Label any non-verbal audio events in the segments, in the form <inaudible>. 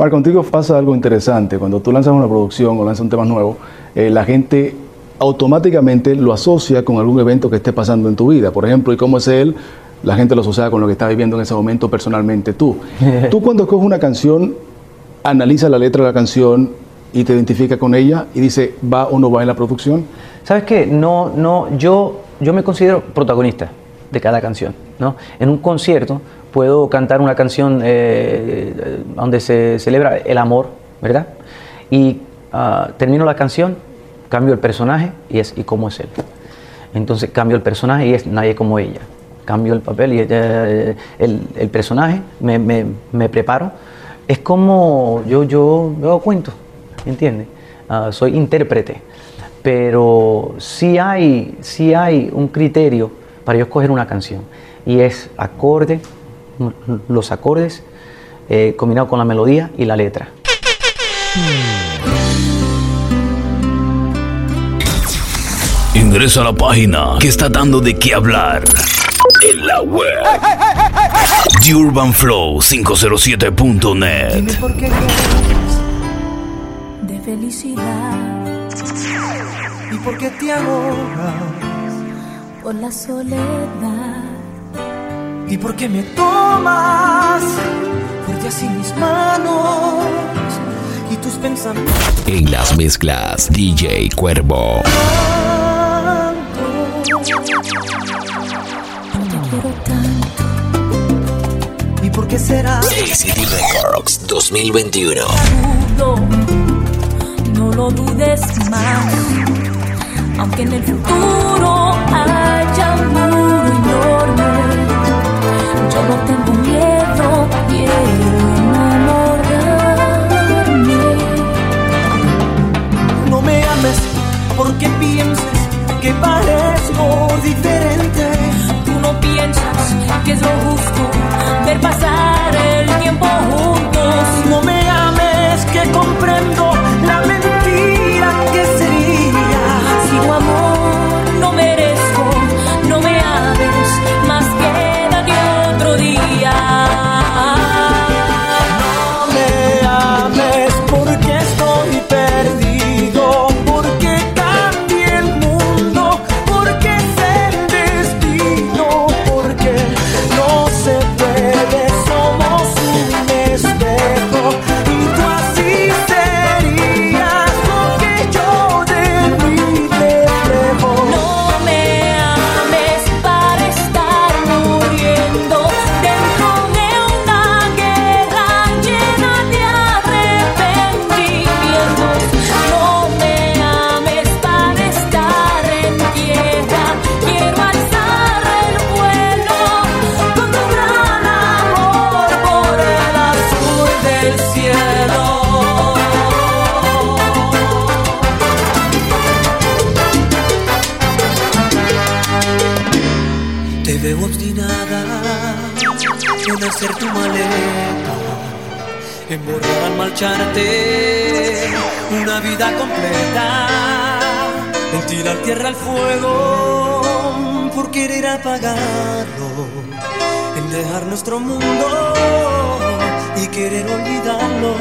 Mar, contigo pasa algo interesante. Cuando tú lanzas una producción o lanzas un tema nuevo, eh, la gente automáticamente lo asocia con algún evento que esté pasando en tu vida. Por ejemplo, ¿y cómo es él? La gente lo asocia con lo que está viviendo en ese momento personalmente tú. <laughs> tú cuando escoges una canción, analiza la letra de la canción y te identifica con ella y dice, ¿va o no va en la producción? ¿Sabes qué? No, no, yo, yo me considero protagonista de cada canción. ¿no? En un concierto puedo cantar una canción eh, donde se celebra el amor, ¿verdad? Y ah, termino la canción, cambio el personaje y es y cómo es él. Entonces cambio el personaje y es nadie como ella. Cambio el papel y eh, el, personaje, me, me, preparo. Es como yo, yo, yo cuento, ¿entiendes? Ah, soy intérprete, pero sí hay, sí hay un criterio para yo escoger una canción y es acorde, los acordes eh, combinado con la melodía y la letra. Ingresa a la página que está dando de qué hablar en la web. UrbanFlow507.net. De felicidad. ¿Y por qué te ahogas? Por la soledad ¿Y por qué me tomas fuerte así mis manos y tus pensamientos? En las mezclas, DJ Cuervo. ¿Y por qué será? ACT Records 2021. No lo dudes más, aunque en el futuro haya yo no tengo miedo, quiero enamorarme. No me ames porque pienses que parezco diferente. Tú no piensas que es lo justo ver pasar el tiempo juntos. No me ames que comprendo en borrar al marcharte una vida completa, en tirar tierra al fuego por querer apagarlo, en dejar nuestro mundo y querer olvidarlo.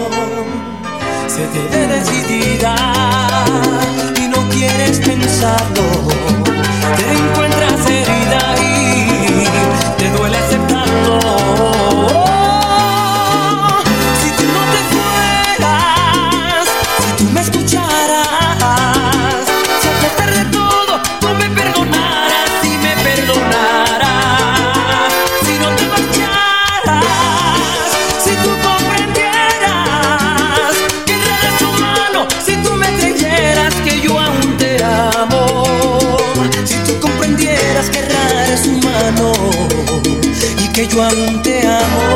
Se te ve decidida y no quieres pensarlo, te encuentras herida y te duele aceptarlo. Yo aún te amo.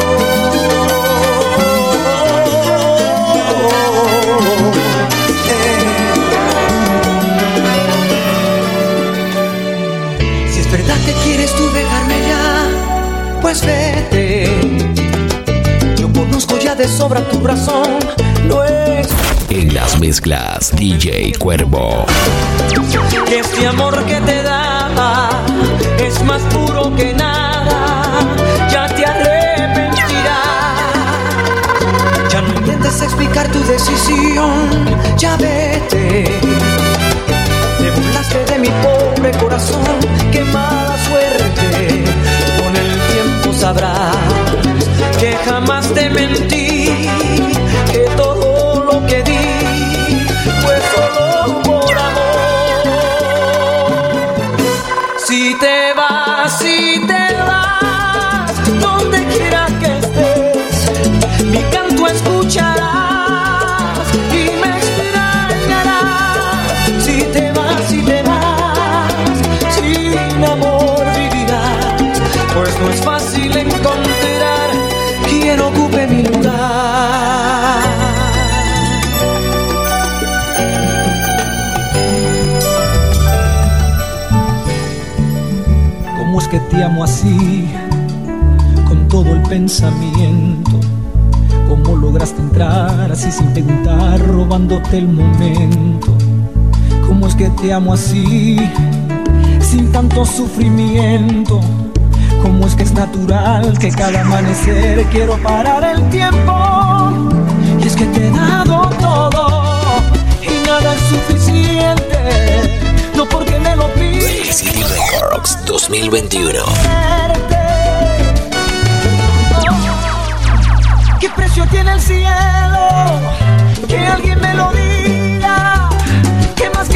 Si es verdad que quieres tú dejarme ya, pues vete. Yo conozco ya de sobra tu razón, no es. En las mezclas, DJ Cuervo. Este amor que te da es más puro que nada ya te arrepentirás. Ya no intentes explicar tu decisión, ya vete. Te burlaste de mi pobre corazón, qué mala suerte. Con el tiempo sabrás que jamás te mentí, que todo lo que di fue solo por amor. Si te vas, pues no es fácil encontrar quien ocupe mi lugar. ¿Cómo es que te amo así? Con todo el pensamiento. ¿Cómo lograste entrar así sin preguntar, robándote el momento? ¿Cómo es que te amo así? Sin tanto sufrimiento. ¿Cómo es que es natural que cada amanecer quiero parar el tiempo? Y es que te he dado todo y nada es suficiente. No porque me lo pides. City Records 2021. ¿Qué precio tiene el cielo? Que alguien me lo diga. ¿Qué más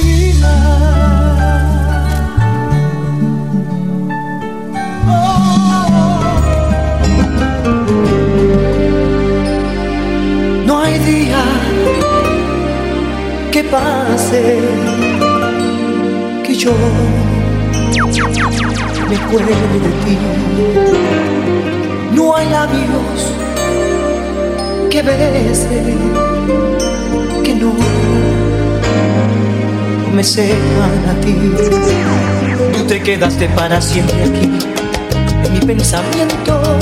vida. No hay día que pase que yo me acuerde de ti. No hay labios que bese que no me sepan a ti. Tú te quedaste para siempre aquí en mi pensamiento.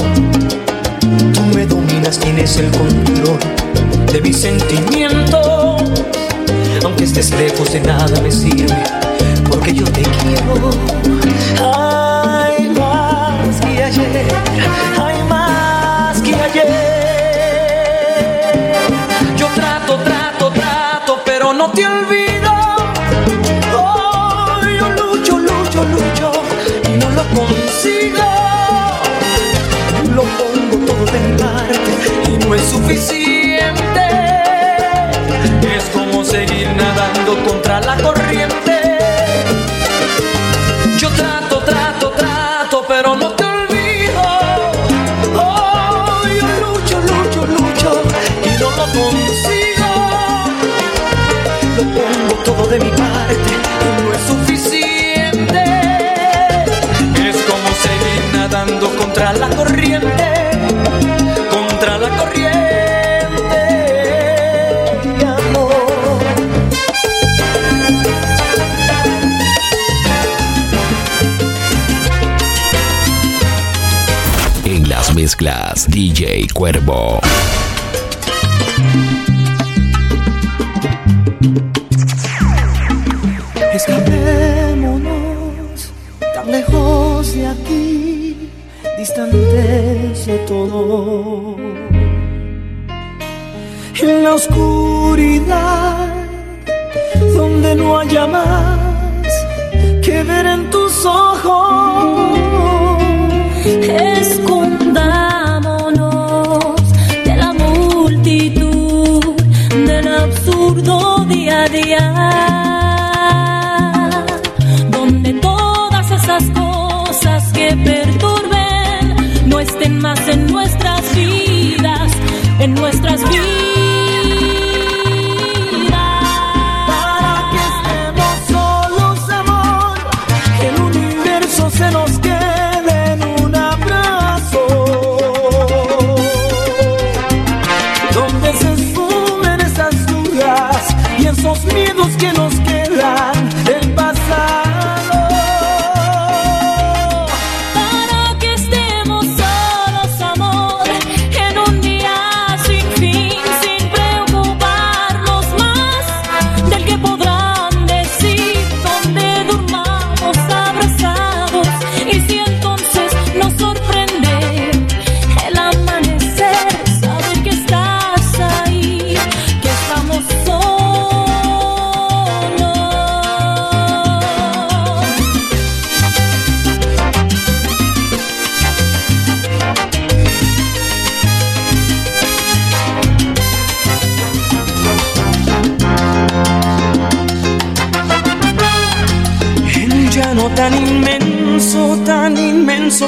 Tú me dominas, tienes el control de mis sentimientos. Aunque estés lejos de nada me sirve, porque yo te quiero. Hay más que ayer, hay más que ayer. Yo trato, trato, trato, pero no te olvido. Lo consigo lo pongo todo de parte y no es suficiente. Es como seguir nadando contra la corriente. La corriente, contra la corriente, amor. En las mezclas, DJ Cuervo. De todo. En la oscuridad, donde no haya más que ver en tus ojos. Escondámonos de la multitud, del absurdo día a día, nuestras vidas.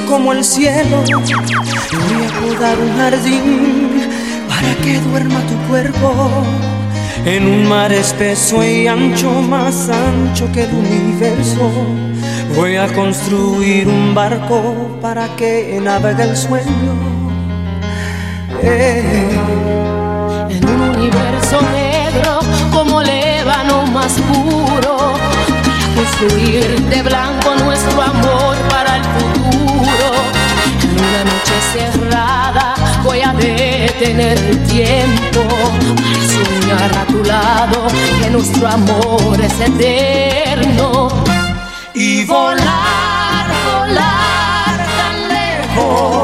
Como el cielo, voy a podar un jardín para que duerma tu cuerpo. En un mar espeso y ancho, más ancho que el universo, voy a construir un barco para que navegue el sueño. Eh. en un universo negro como el ébano más puro. Voy a construir de blanco nuestro amor para el futuro. En una noche cerrada voy a detener el tiempo para soñar a tu lado que nuestro amor es eterno. y volar, volar tan lejos,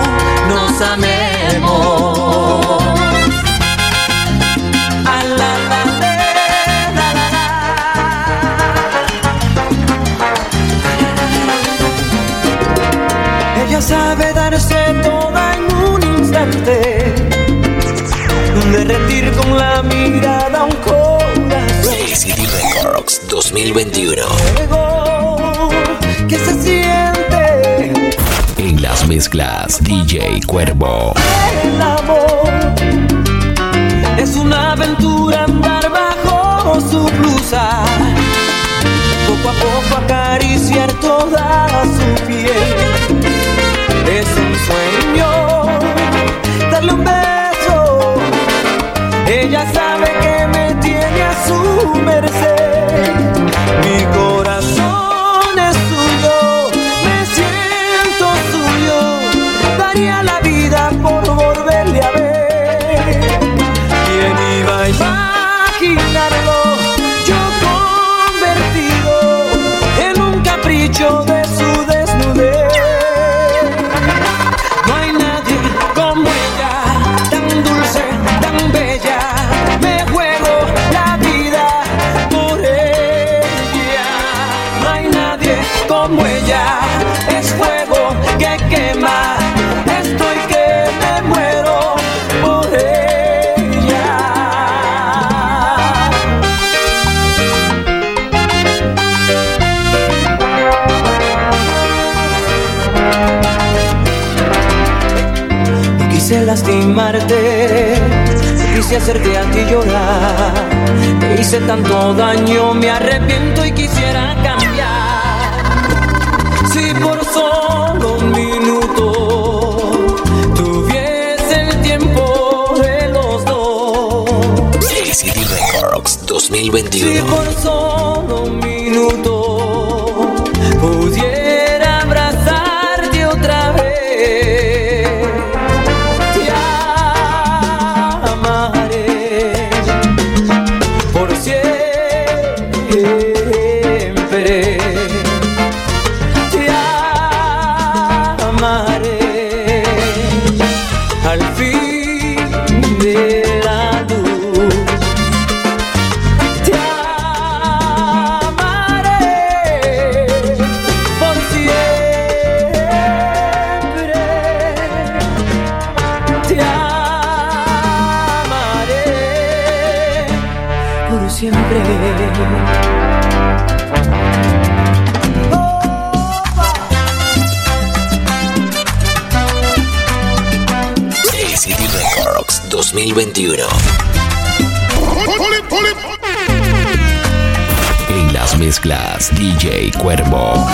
nos amemos. A la, la. Ella sabe darse toda en un instante derretir con la mirada un corazón City Records 2021. Mezclas DJ Cuervo. el amor. Es una aventura andar bajo su blusa, poco a poco acariciar toda su piel. Es un sueño darle un beso. Ella sabe que me tiene a su merced. Mi corazón quise lastimarte, quise hacerte a ti llorar. Te hice tanto daño, me arrepiento y quisiera cambiar. Si por solo un minuto tuviese el tiempo de los dos. Records Si 2021. por solo un minuto siempre. City Records 2021. En las mezclas, DJ Cuervo.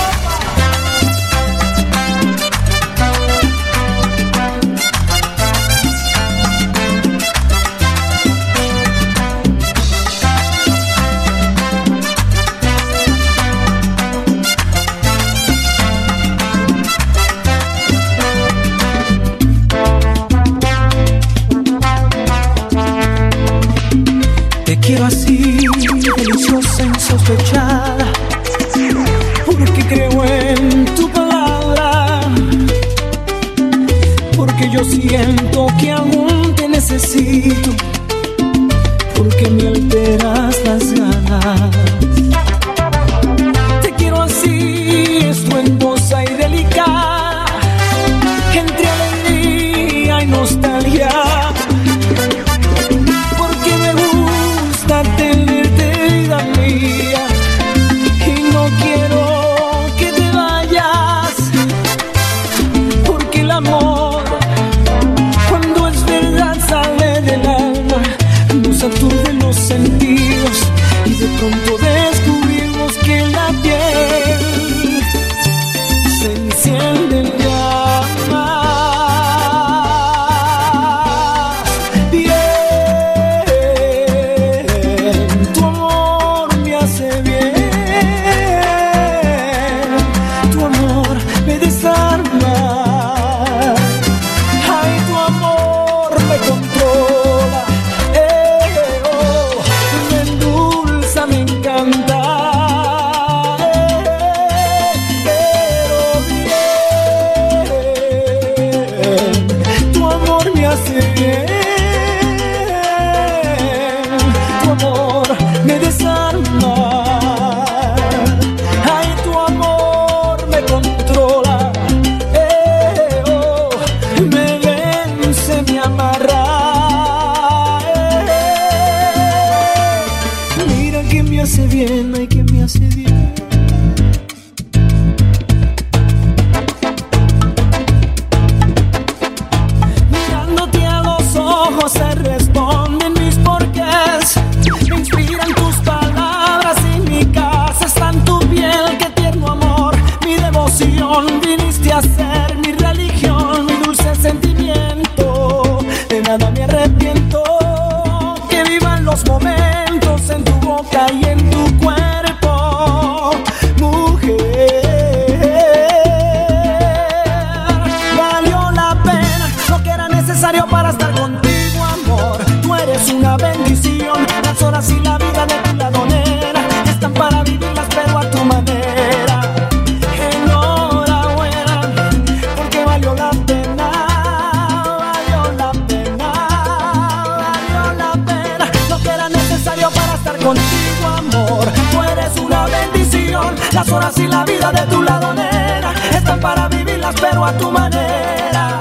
contigo, amor. Tú eres una bendición. Las horas y la vida de tu lado, nena, están para vivirlas, pero a tu manera.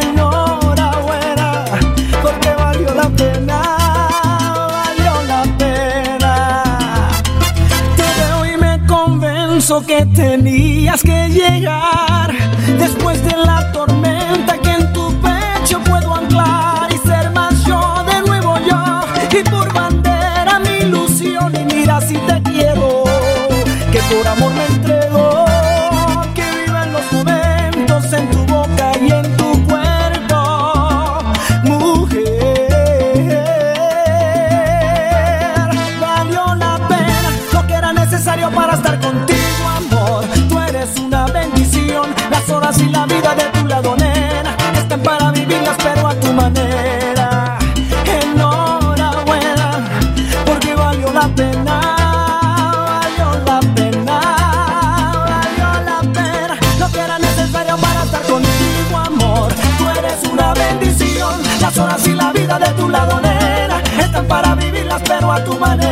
Enhorabuena, porque valió la pena. Valió la pena. Te veo y me convenzo que tenías que llegar después de la tormenta que por amor me ladonera, están para vivirlas pero a tu manera.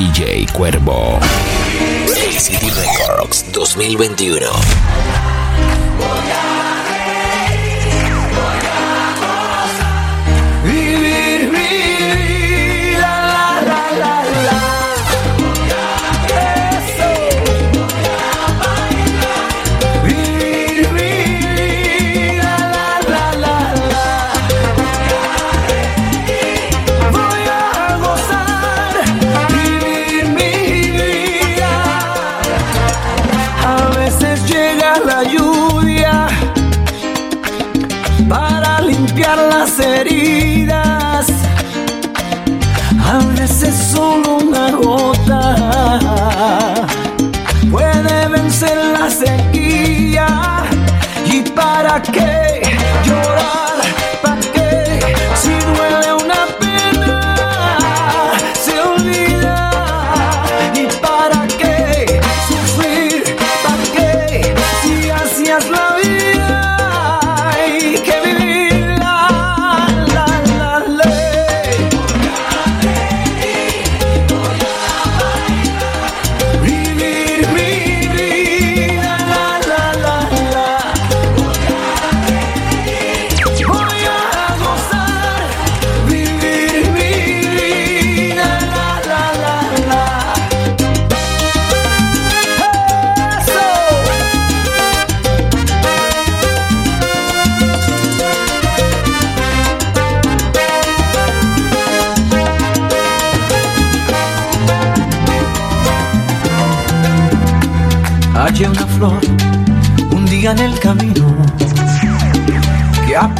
DJ Cuervo. City Records 2021.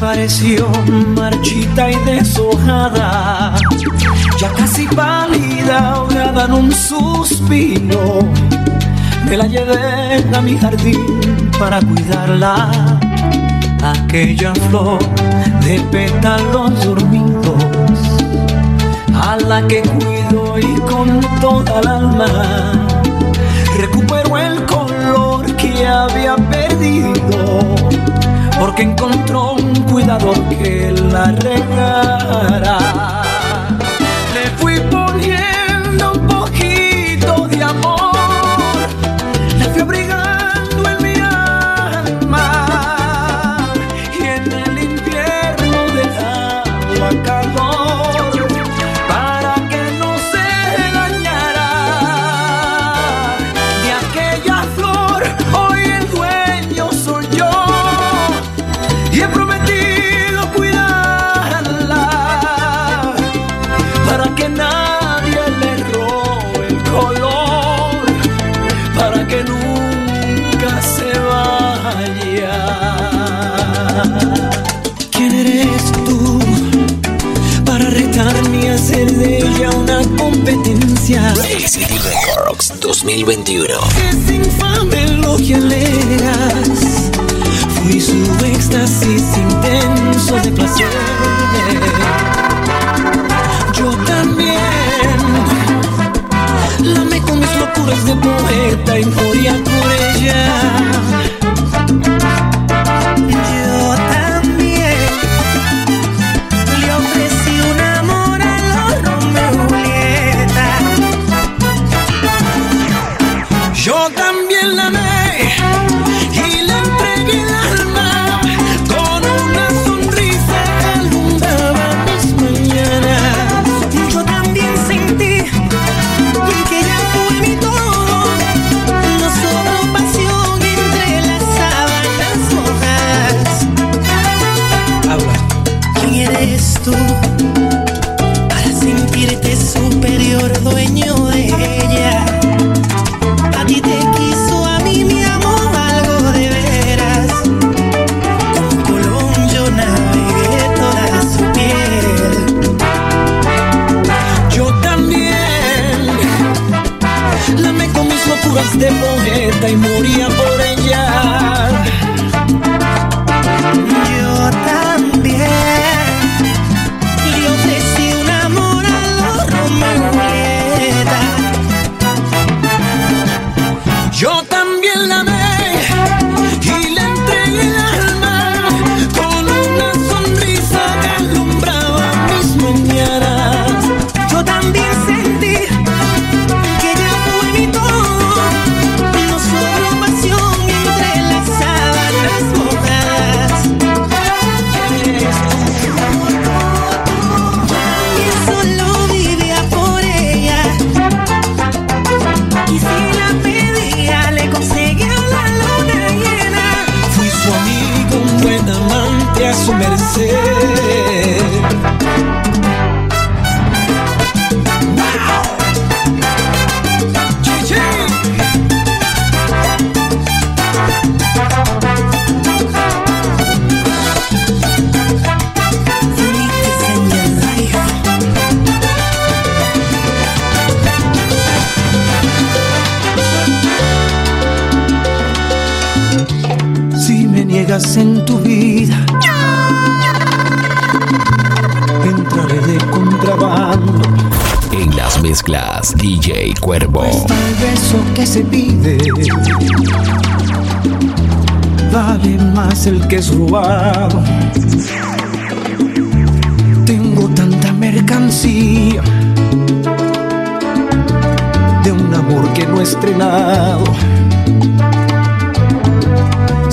apareció marchita y deshojada, ya casi pálida, ahogada en un suspiro. Me la llevé a mi jardín para cuidarla, aquella flor de pétalos dormidos, a la que cuido y con toda el alma. Recupero el color que había perdido porque encontró un cuidador que la regara. sería una competencia. City Records 2021. Es infame lo que alegas. Fui su éxtasis intenso de placer. Yo también. Lame con mis locuras de poeta, y euforia por ella en tu vida. Entraré de contrabando. En las mezclas, DJ Cuervo. Está el beso que se pide. Vale más el que es robado. Tengo tanta mercancía de un amor que no he estrenado.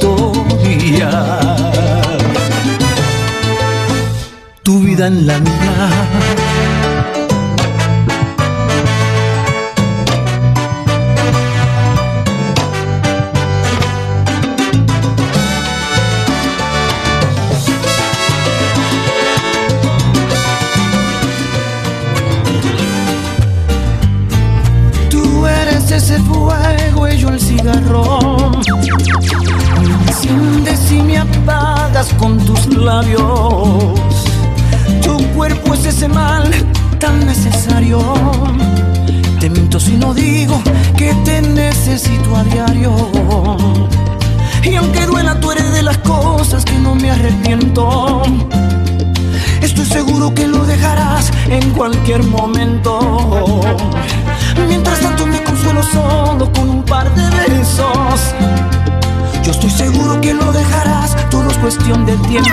Coautoría. Tu vida en la mía. Labios. Tu cuerpo es ese mal tan necesario. Te miento si no digo que te necesito a diario. Y aunque duela, tú eres de las cosas que no me arrepiento. Estoy seguro que lo dejarás en cualquier momento. Mientras tanto me consuelo solo con un par de besos. Yo estoy seguro que lo dejarás, todo es cuestión de tiempo.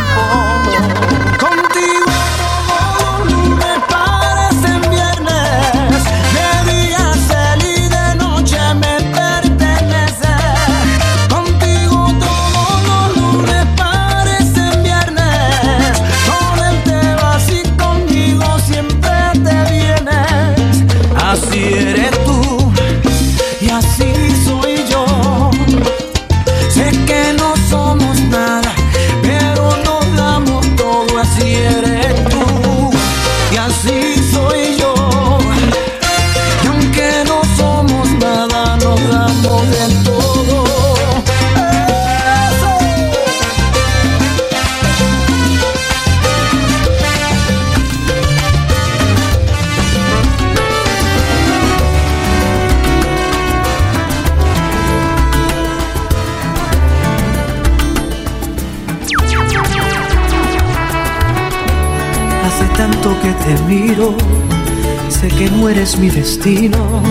Mi destino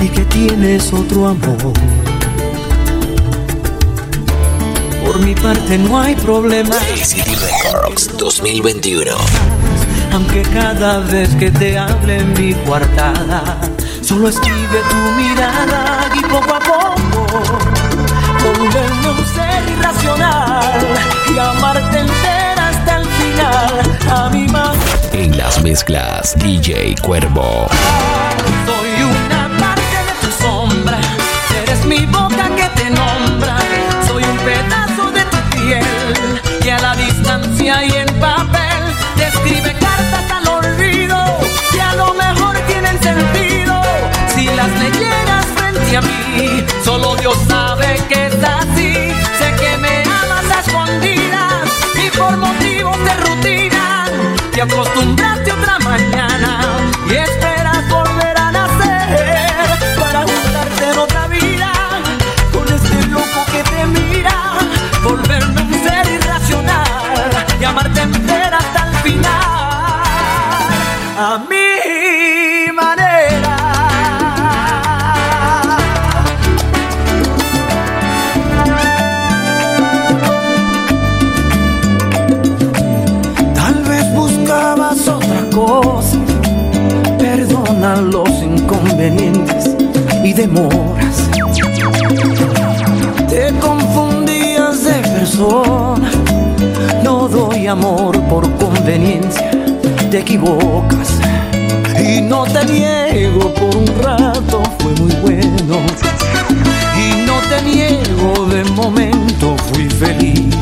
y que tienes otro amor. Por mi parte no hay problema, City Records 2021. aunque cada vez que te hable en mi coartada, solo escribe tu mirada y poco a poco volverme un ser irracional y amarte entera hasta el final a mi manera. En las mezclas, DJ Cuervo. Solo Dios sabe que es así, sé que me amas a escondidas y por motivos de rutina. Te acostumbraste otra mañana y esperas volver a nacer para juntarte en otra vida. Con este loco que te mira, volverme un ser irracional y amarte entera los inconvenientes y demoras. Te confundías de persona, no doy amor por conveniencia, te equivocas. Y no te niego por un rato, fue muy bueno. Y no te niego de momento, fui feliz.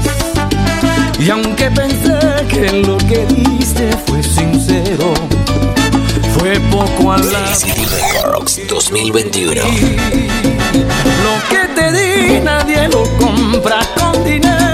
Y aunque pensé que lo que diste fue sincero, fue poco al lado. Records 2021. Lo que te di nadie lo compra con dinero.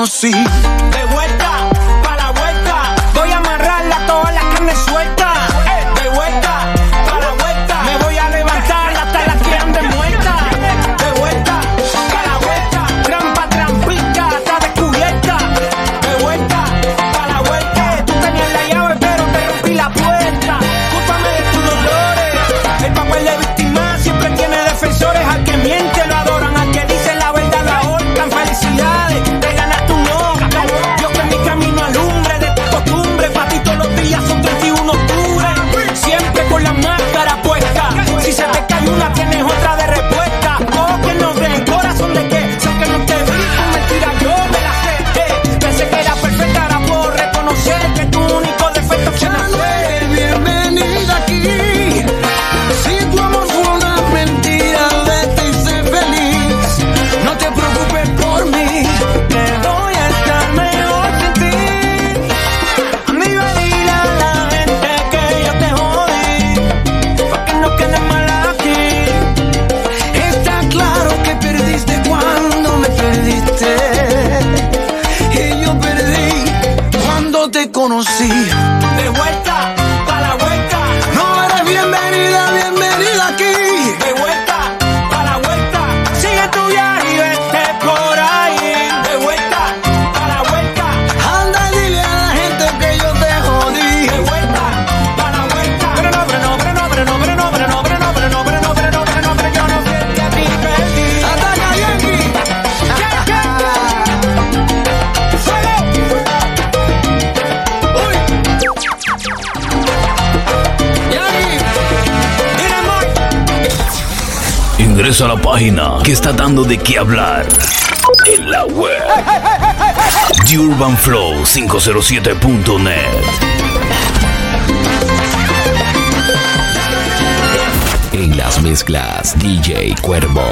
conocí. a la página que está dando de qué hablar en la web. The Urban Flow 507.net. En las mezclas, DJ Cuervo.